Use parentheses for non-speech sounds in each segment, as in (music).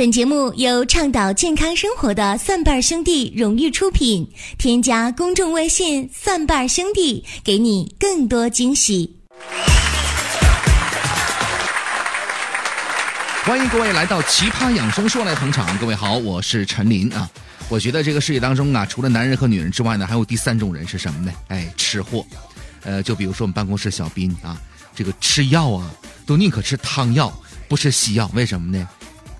本节目由倡导健康生活的蒜瓣兄弟荣誉出品。添加公众微信“蒜瓣兄弟”，给你更多惊喜。欢迎各位来到《奇葩养生说》来捧场。各位好，我是陈林啊。我觉得这个世界当中啊，除了男人和女人之外呢，还有第三种人是什么呢？哎，吃货。呃，就比如说我们办公室小斌啊，这个吃药啊，都宁可吃汤药，不吃西药。为什么呢？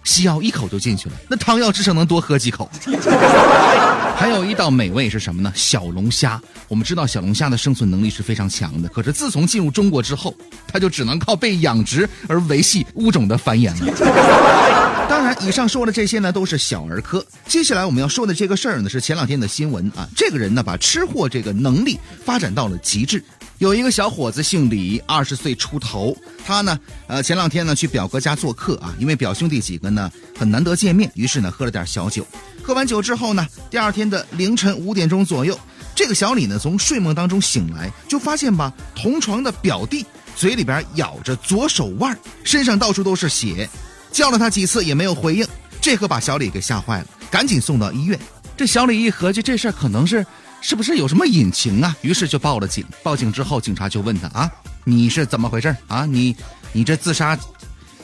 西药一口就进去了，那汤药至少能多喝几口。(laughs) 还有一道美味是什么呢？小龙虾。我们知道小龙虾的生存能力是非常强的，可是自从进入中国之后，它就只能靠被养殖而维系物种的繁衍了。(laughs) 当然，以上说的这些呢都是小儿科。接下来我们要说的这个事儿呢是前两天的新闻啊。这个人呢把吃货这个能力发展到了极致。有一个小伙子姓李，二十岁出头。他呢，呃，前两天呢去表哥家做客啊，因为表兄弟几个呢很难得见面，于是呢喝了点小酒。喝完酒之后呢，第二天的凌晨五点钟左右，这个小李呢从睡梦当中醒来，就发现吧，同床的表弟嘴里边咬着左手腕，身上到处都是血，叫了他几次也没有回应，这可把小李给吓坏了，赶紧送到医院。这小李一合计，这事儿可能是。是不是有什么隐情啊？于是就报了警。报警之后，警察就问他啊：“你是怎么回事啊？你，你这自杀，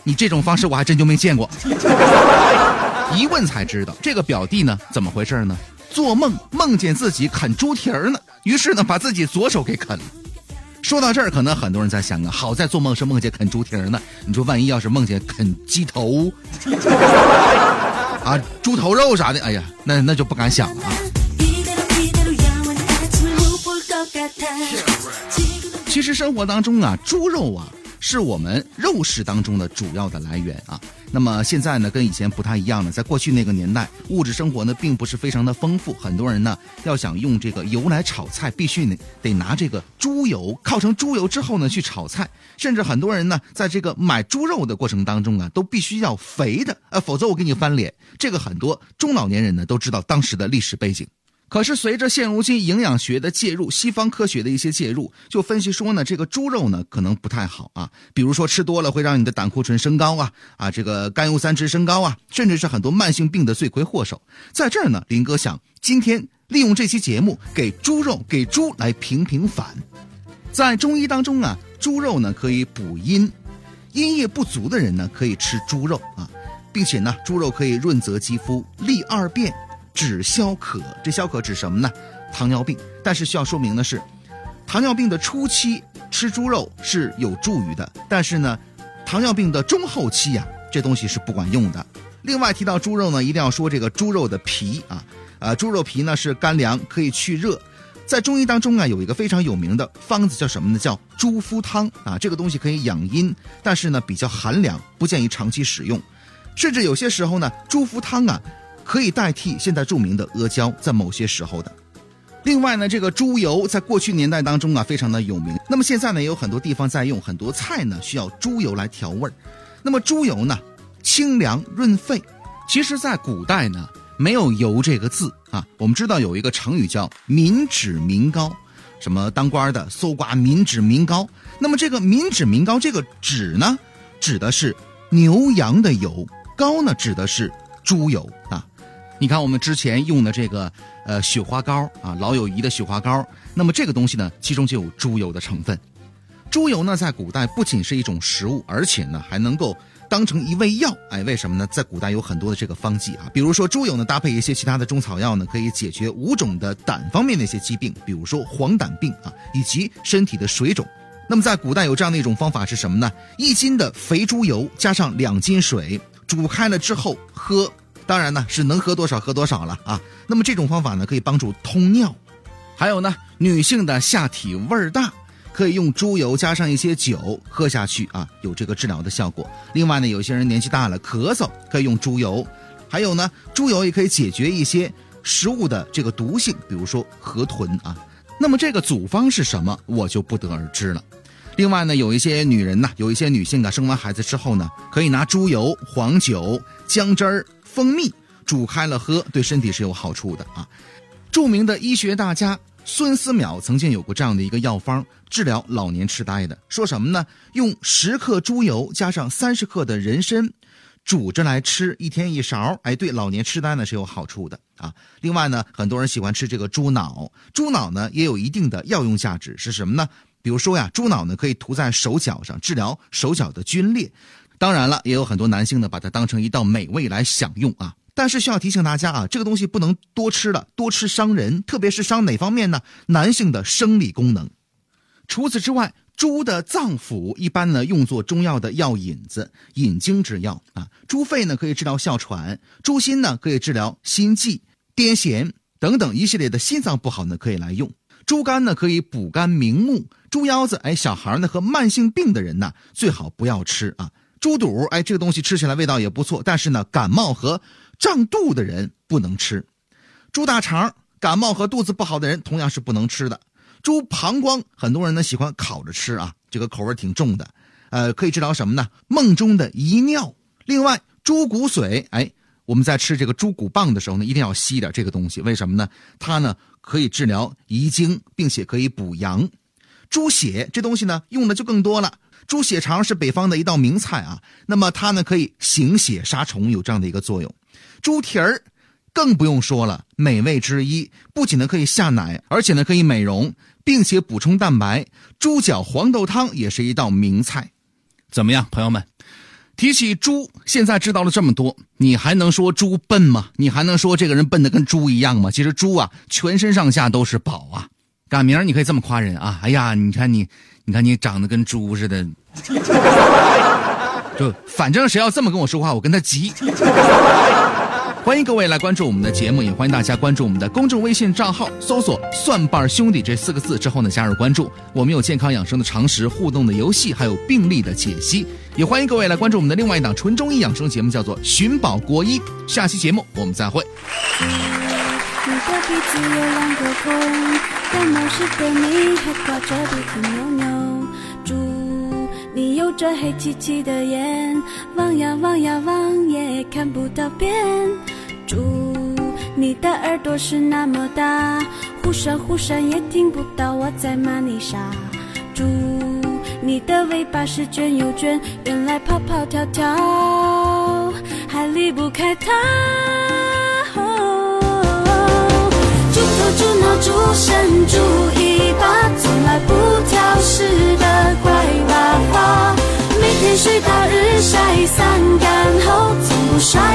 你这种方式我还真就没见过。”一问才知道，这个表弟呢，怎么回事呢？做梦梦见自己啃猪蹄儿呢，于是呢，把自己左手给啃了。说到这儿，可能很多人在想啊，好在做梦是梦见啃猪蹄儿呢。你说万一要是梦见啃鸡头 (laughs) 啊、猪头肉啥的，哎呀，那那就不敢想了啊。其实生活当中啊，猪肉啊是我们肉食当中的主要的来源啊。那么现在呢，跟以前不太一样了。在过去那个年代，物质生活呢并不是非常的丰富，很多人呢要想用这个油来炒菜，必须呢得拿这个猪油，烤成猪油之后呢去炒菜。甚至很多人呢在这个买猪肉的过程当中啊，都必须要肥的，呃，否则我给你翻脸。这个很多中老年人呢都知道当时的历史背景。可是随着现如今营养学的介入，西方科学的一些介入，就分析说呢，这个猪肉呢可能不太好啊。比如说吃多了会让你的胆固醇升高啊，啊这个甘油三酯升高啊，甚至是很多慢性病的罪魁祸首。在这儿呢，林哥想今天利用这期节目给猪肉给猪来平平反。在中医当中啊，猪肉呢可以补阴，阴液不足的人呢可以吃猪肉啊，并且呢猪肉可以润泽肌肤，利二便。止消渴，这消渴指什么呢？糖尿病。但是需要说明的是，糖尿病的初期吃猪肉是有助于的，但是呢，糖尿病的中后期呀，这东西是不管用的。另外提到猪肉呢，一定要说这个猪肉的皮啊，呃，猪肉皮呢是干凉，可以去热。在中医当中啊，有一个非常有名的方子叫什么呢？叫猪肤汤啊，这个东西可以养阴，但是呢比较寒凉，不建议长期使用。甚至有些时候呢，猪肤汤啊。可以代替现在著名的阿胶，在某些时候的。另外呢，这个猪油在过去年代当中啊，非常的有名。那么现在呢，也有很多地方在用，很多菜呢需要猪油来调味儿。那么猪油呢，清凉润肺。其实，在古代呢，没有油这个字啊。我们知道有一个成语叫民脂民膏，什么当官的搜刮民脂民膏。那么这个民脂民膏，这个脂呢，指的是牛羊的油，膏呢，指的是猪油啊。你看，我们之前用的这个呃雪花膏啊，老友谊的雪花膏，那么这个东西呢，其中就有猪油的成分。猪油呢，在古代不仅是一种食物，而且呢，还能够当成一味药。哎，为什么呢？在古代有很多的这个方剂啊，比如说猪油呢，搭配一些其他的中草药呢，可以解决五种的胆方面的一些疾病，比如说黄疸病啊，以及身体的水肿。那么在古代有这样的一种方法是什么呢？一斤的肥猪油加上两斤水，煮开了之后喝。当然呢，是能喝多少喝多少了啊。那么这种方法呢，可以帮助通尿。还有呢，女性的下体味儿大，可以用猪油加上一些酒喝下去啊，有这个治疗的效果。另外呢，有些人年纪大了咳嗽，可以用猪油。还有呢，猪油也可以解决一些食物的这个毒性，比如说河豚啊。那么这个组方是什么，我就不得而知了。另外呢，有一些女人呢，有一些女性啊，生完孩子之后呢，可以拿猪油、黄酒、姜汁儿。蜂蜜煮开了喝，对身体是有好处的啊。著名的医学大家孙思邈曾经有过这样的一个药方，治疗老年痴呆的。说什么呢？用十克猪油加上三十克的人参，煮着来吃，一天一勺，哎，对老年痴呆呢是有好处的啊。另外呢，很多人喜欢吃这个猪脑，猪脑呢也有一定的药用价值，是什么呢？比如说呀，猪脑呢可以涂在手脚上，治疗手脚的皲裂。当然了，也有很多男性呢把它当成一道美味来享用啊。但是需要提醒大家啊，这个东西不能多吃了，多吃伤人，特别是伤哪方面呢？男性的生理功能。除此之外，猪的脏腑一般呢用作中药的药引子、引经之药啊。猪肺呢可以治疗哮喘，猪心呢可以治疗心悸、癫痫等等一系列的心脏不好呢可以来用。猪肝呢可以补肝明目，猪腰子哎小孩呢和慢性病的人呢最好不要吃啊。猪肚哎这个东西吃起来味道也不错，但是呢感冒和胀肚的人不能吃，猪大肠感冒和肚子不好的人同样是不能吃的。猪膀胱很多人呢喜欢烤着吃啊，这个口味挺重的，呃，可以治疗什么呢？梦中的遗尿。另外，猪骨髓，哎，我们在吃这个猪骨棒的时候呢，一定要吸一点这个东西，为什么呢？它呢可以治疗遗精，并且可以补阳。猪血这东西呢用的就更多了，猪血肠是北方的一道名菜啊，那么它呢可以行血杀虫，有这样的一个作用。猪蹄儿，更不用说了，美味之一。不仅呢可以下奶，而且呢可以美容，并且补充蛋白。猪脚黄豆汤也是一道名菜。怎么样，朋友们？提起猪，现在知道了这么多，你还能说猪笨吗？你还能说这个人笨的跟猪一样吗？其实猪啊，全身上下都是宝啊。赶明儿你可以这么夸人啊！哎呀，你看你，你看你长得跟猪似的。(laughs) 就反正谁要这么跟我说话，我跟他急。欢迎各位来关注我们的节目，也欢迎大家关注我们的公众微信账号，搜索“蒜瓣兄弟”这四个字之后呢，加入关注。我们有健康养生的常识、互动的游戏，还有病例的解析。也欢迎各位来关注我们的另外一档纯中医养生节目，叫做《寻宝国医》。下期节目我们再会。你的鼻子有两个孔，感冒时的你还挂着鼻涕牛牛。你有着黑漆漆的眼，望呀望呀望也看不到边。猪，你的耳朵是那么大，忽闪忽闪也听不到我在骂你傻。猪，你的尾巴是卷又卷，原来跑跑跳跳还离不开它。猪头猪脑猪身猪尾巴，从来不挑食的每天睡到日晒三竿后，从不刷